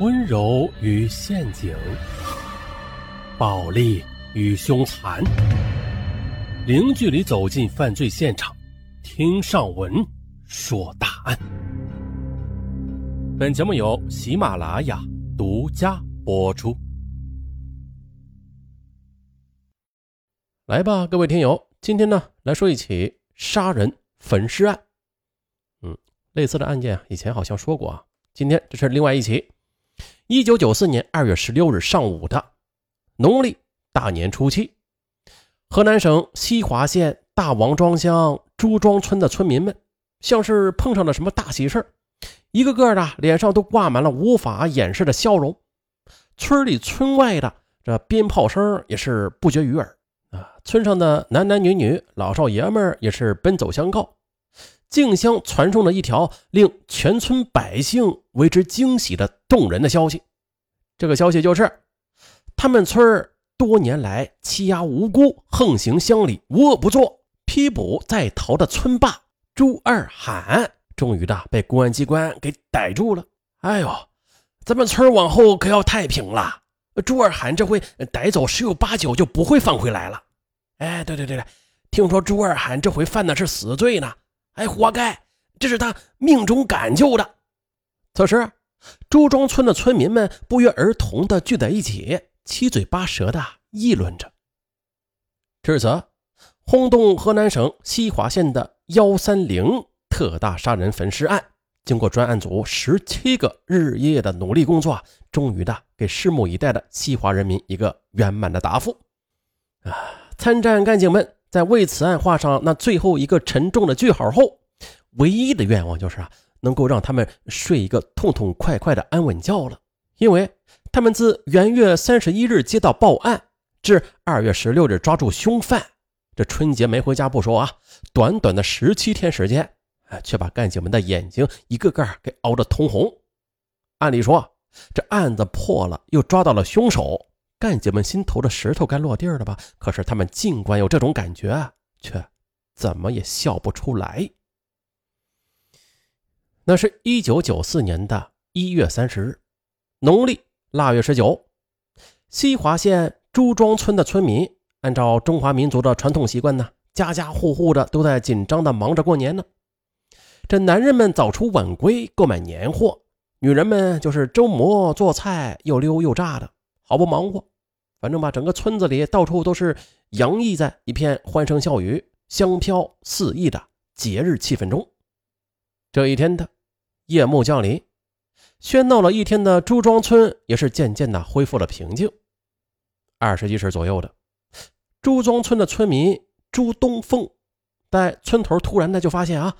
温柔与陷阱，暴力与凶残，零距离走进犯罪现场，听上文说大案。本节目由喜马拉雅独家播出。来吧，各位听友，今天呢来说一起杀人焚尸案。嗯，类似的案件啊，以前好像说过啊。今天这是另外一起。一九九四年二月十六日上午的农历大年初七，河南省西华县大王庄乡朱庄村的村民们，像是碰上了什么大喜事一个个的脸上都挂满了无法掩饰的笑容。村里村外的这鞭炮声也是不绝于耳啊！村上的男男女女、老少爷们也是奔走相告。竞相传送了一条令全村百姓为之惊喜的动人的消息。这个消息就是，他们村多年来欺压无辜、横行乡里、无恶不作、批捕在逃的村霸朱二喊，终于的被公安机关给逮住了。哎呦，咱们村往后可要太平了。朱二喊这回逮走，十有八九就不会放回来了。哎，对对对对，听说朱二喊这回犯的是死罪呢。哎，活该！这是他命中赶救的。此时，朱庄村的村民们不约而同地聚在一起，七嘴八舌地议论着。至此，轰动河南省西华县的幺三零特大杀人焚尸案，经过专案组十七个日夜的努力工作，终于的给拭目以待的西华人民一个圆满的答复。啊，参战干警们。在为此案画上那最后一个沉重的句号后，唯一的愿望就是啊，能够让他们睡一个痛痛快快的安稳觉了。因为他们自元月三十一日接到报案，至二月十六日抓住凶犯，这春节没回家不说啊，短短的十七天时间，哎，却把干警们的眼睛一个个给熬得通红。按理说，这案子破了，又抓到了凶手。干警们心头的石头该落地了吧？可是他们尽管有这种感觉，却怎么也笑不出来。那是一九九四年的一月三十日，农历腊月十九，西华县朱庄村的村民按照中华民族的传统习惯呢，家家户户的都在紧张的忙着过年呢。这男人们早出晚归购买年货，女人们就是周末做菜又溜又炸的，好不忙活。反正吧，整个村子里到处都是洋溢在一片欢声笑语、香飘四溢的节日气氛中。这一天的夜幕降临，喧闹了一天的朱庄村也是渐渐的恢复了平静。二十一时左右的，朱庄村的村民朱东凤在村头突然的就发现啊，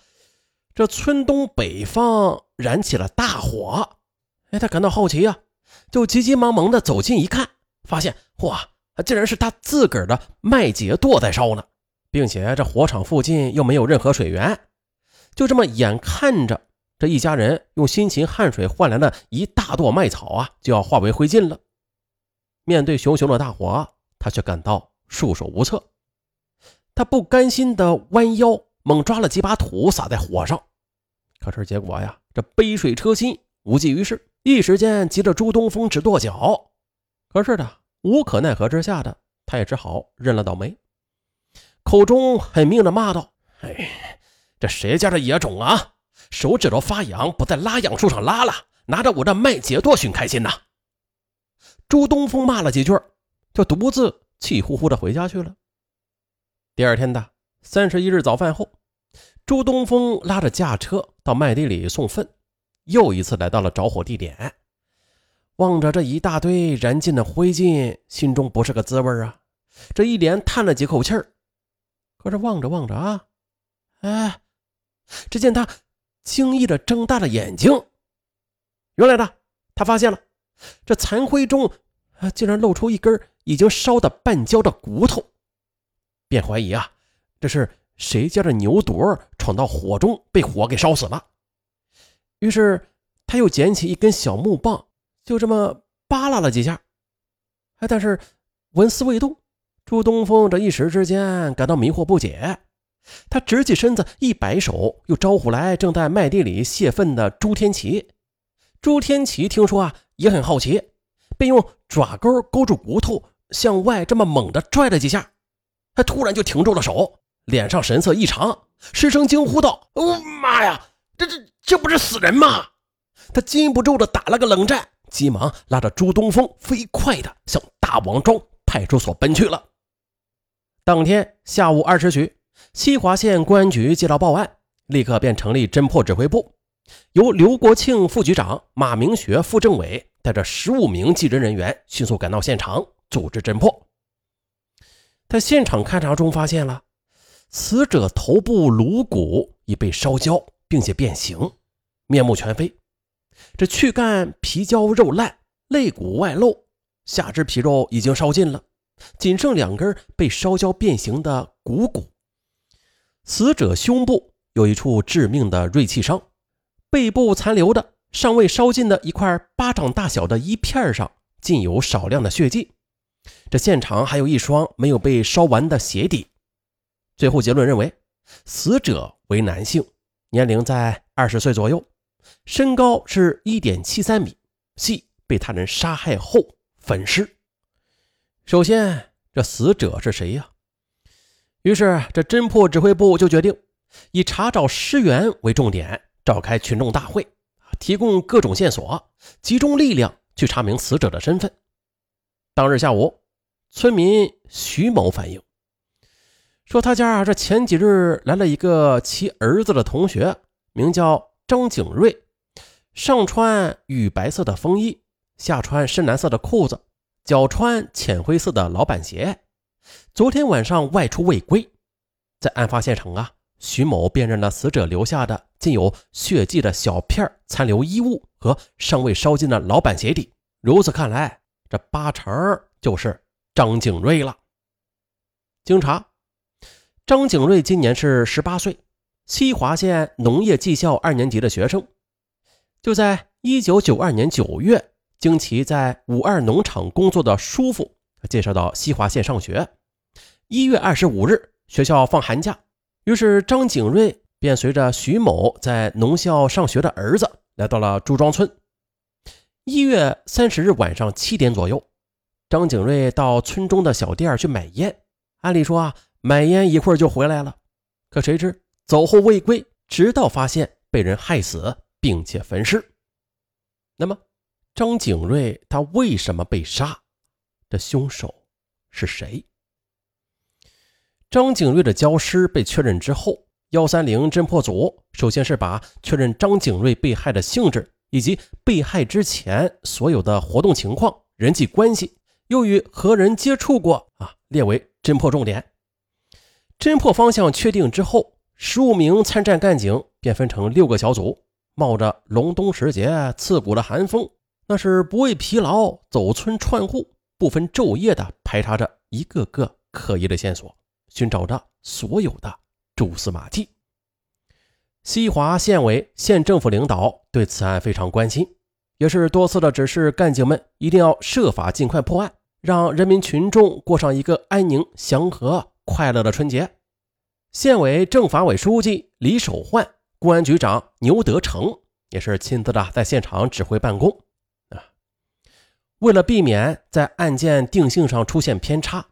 这村东北方燃起了大火。哎，他感到好奇呀，就急急忙忙的走近一看。发现哇，竟然是他自个儿的麦秸垛在烧呢，并且这火场附近又没有任何水源，就这么眼看着这一家人用辛勤汗水换来的一大垛麦草啊，就要化为灰烬了。面对熊熊的大火，他却感到束手无策。他不甘心的弯腰猛抓了几把土撒在火上，可是结果呀，这杯水车薪，无济于事。一时间急得朱东风直跺脚。可是的，无可奈何之下的他也只好认了倒霉，口中狠命的骂道：“哎，这谁家的野种啊！手指头发痒，不在拉痒树上拉了，拿着我这麦秸垛寻开心呐！”朱东风骂了几句，就独自气呼呼的回家去了。第二天的三十一日早饭后，朱东风拉着驾车到麦地里送粪，又一次来到了着火地点。望着这一大堆燃尽的灰烬，心中不是个滋味啊！这一连叹了几口气儿，可是望着望着啊，哎，只见他惊异的睁大了眼睛。原来呢，他发现了这残灰中啊，竟然露出一根已经烧得半焦的骨头，便怀疑啊，这是谁家的牛犊闯到火中，被火给烧死了。于是他又捡起一根小木棒。就这么扒拉了几下，哎，但是纹丝未动。朱东风这一时之间感到迷惑不解，他直起身子，一摆手，又招呼来正在麦地里泄愤的朱天奇。朱天奇听说啊，也很好奇，便用爪钩勾住骨头，向外这么猛地拽了几下，他突然就停住了手，脸上神色异常，失声惊呼道：“哦妈呀，这这这不是死人吗？”他禁不住的打了个冷战，急忙拉着朱东风飞快的向大王庄派出所奔去了。当天下午二时许，西华县公安局接到报案，立刻便成立侦破指挥部，由刘国庆副局长、马明学副政委带着十五名技侦人员迅速赶到现场，组织侦破。在现场勘查中，发现了死者头部颅骨已被烧焦，并且变形，面目全非。这躯干皮焦肉烂，肋骨外露，下肢皮肉已经烧尽了。仅剩两根被烧焦变形的股骨。死者胸部有一处致命的锐器伤，背部残留的尚未烧尽的一块巴掌大小的一片上，浸有少量的血迹。这现场还有一双没有被烧完的鞋底。最后结论认为，死者为男性，年龄在二十岁左右，身高是一点七三米，系被他人杀害后焚尸。首先，这死者是谁呀？于是，这侦破指挥部就决定以查找尸源为重点，召开群众大会，提供各种线索，集中力量去查明死者的身份。当日下午，村民徐某反映说，他家这前几日来了一个其儿子的同学，名叫张景瑞，上穿羽白色的风衣，下穿深蓝色的裤子。脚穿浅灰色的老板鞋，昨天晚上外出未归。在案发现场啊，徐某辨认了死者留下的浸有血迹的小片残留衣物和尚未烧尽的老板鞋底。如此看来，这八成就是张景瑞了。经查，张景瑞今年是十八岁，西华县农业技校二年级的学生。就在一九九二年九月。经其在五二农场工作的叔父介绍到西华县上学。一月二十五日，学校放寒假，于是张景瑞便随着徐某在农校上学的儿子来到了朱庄村。一月三十日晚上七点左右，张景瑞到村中的小店去买烟。按理说啊，买烟一会儿就回来了，可谁知走后未归，直到发现被人害死并且焚尸。那么？张景瑞他为什么被杀？这凶手是谁？张景瑞的焦尸被确认之后，幺三零侦破组首先是把确认张景瑞被害的性质以及被害之前所有的活动情况、人际关系，又与何人接触过啊，列为侦破重点。侦破方向确定之后，十五名参战干警便分成六个小组，冒着隆冬时节刺骨的寒风。那是不畏疲劳，走村串户，不分昼夜的排查着一个个可疑的线索，寻找着所有的蛛丝马迹。西华县委、县政府领导对此案非常关心，也是多次的指示干警们一定要设法尽快破案，让人民群众过上一个安宁、祥和、快乐的春节。县委政法委书记李守焕、公安局长牛德成也是亲自的在现场指挥办公啊。为了避免在案件定性上出现偏差，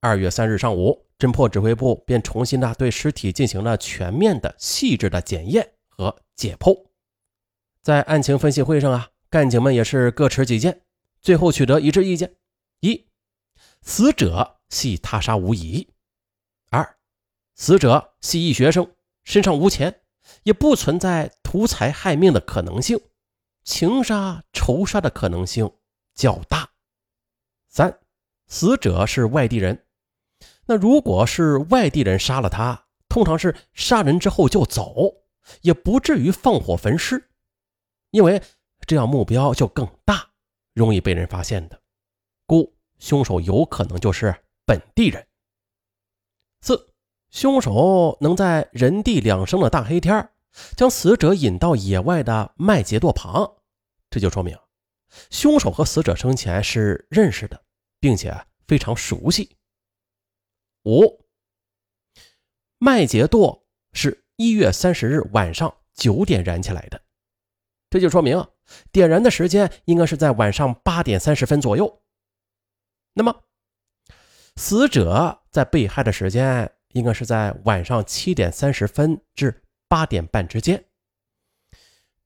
二月三日上午，侦破指挥部便重新的对尸体进行了全面的、细致的检验和解剖。在案情分析会上啊，干警们也是各持己见，最后取得一致意见：一、死者系他杀无疑；死者系一学生，身上无钱，也不存在图财害命的可能性，情杀、仇杀的可能性。较大。三，死者是外地人。那如果是外地人杀了他，通常是杀人之后就走，也不至于放火焚尸，因为这样目标就更大，容易被人发现的。故凶手有可能就是本地人。四，凶手能在人地两生的大黑天将死者引到野外的麦秸垛旁，这就说明。凶手和死者生前是认识的，并且非常熟悉。五，麦秸垛是一月三十日晚上九点燃起来的，这就说明点燃的时间应该是在晚上八点三十分左右。那么，死者在被害的时间应该是在晚上七点三十分至八点半之间。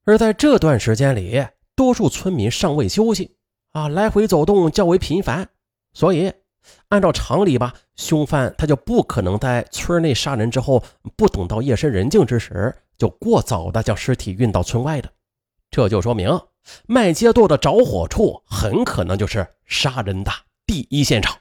而在这段时间里，多数村民尚未休息，啊，来回走动较为频繁，所以按照常理吧，凶犯他就不可能在村内杀人之后，不等到夜深人静之时，就过早的将尸体运到村外的。这就说明麦秸垛的着火处很可能就是杀人的第一现场。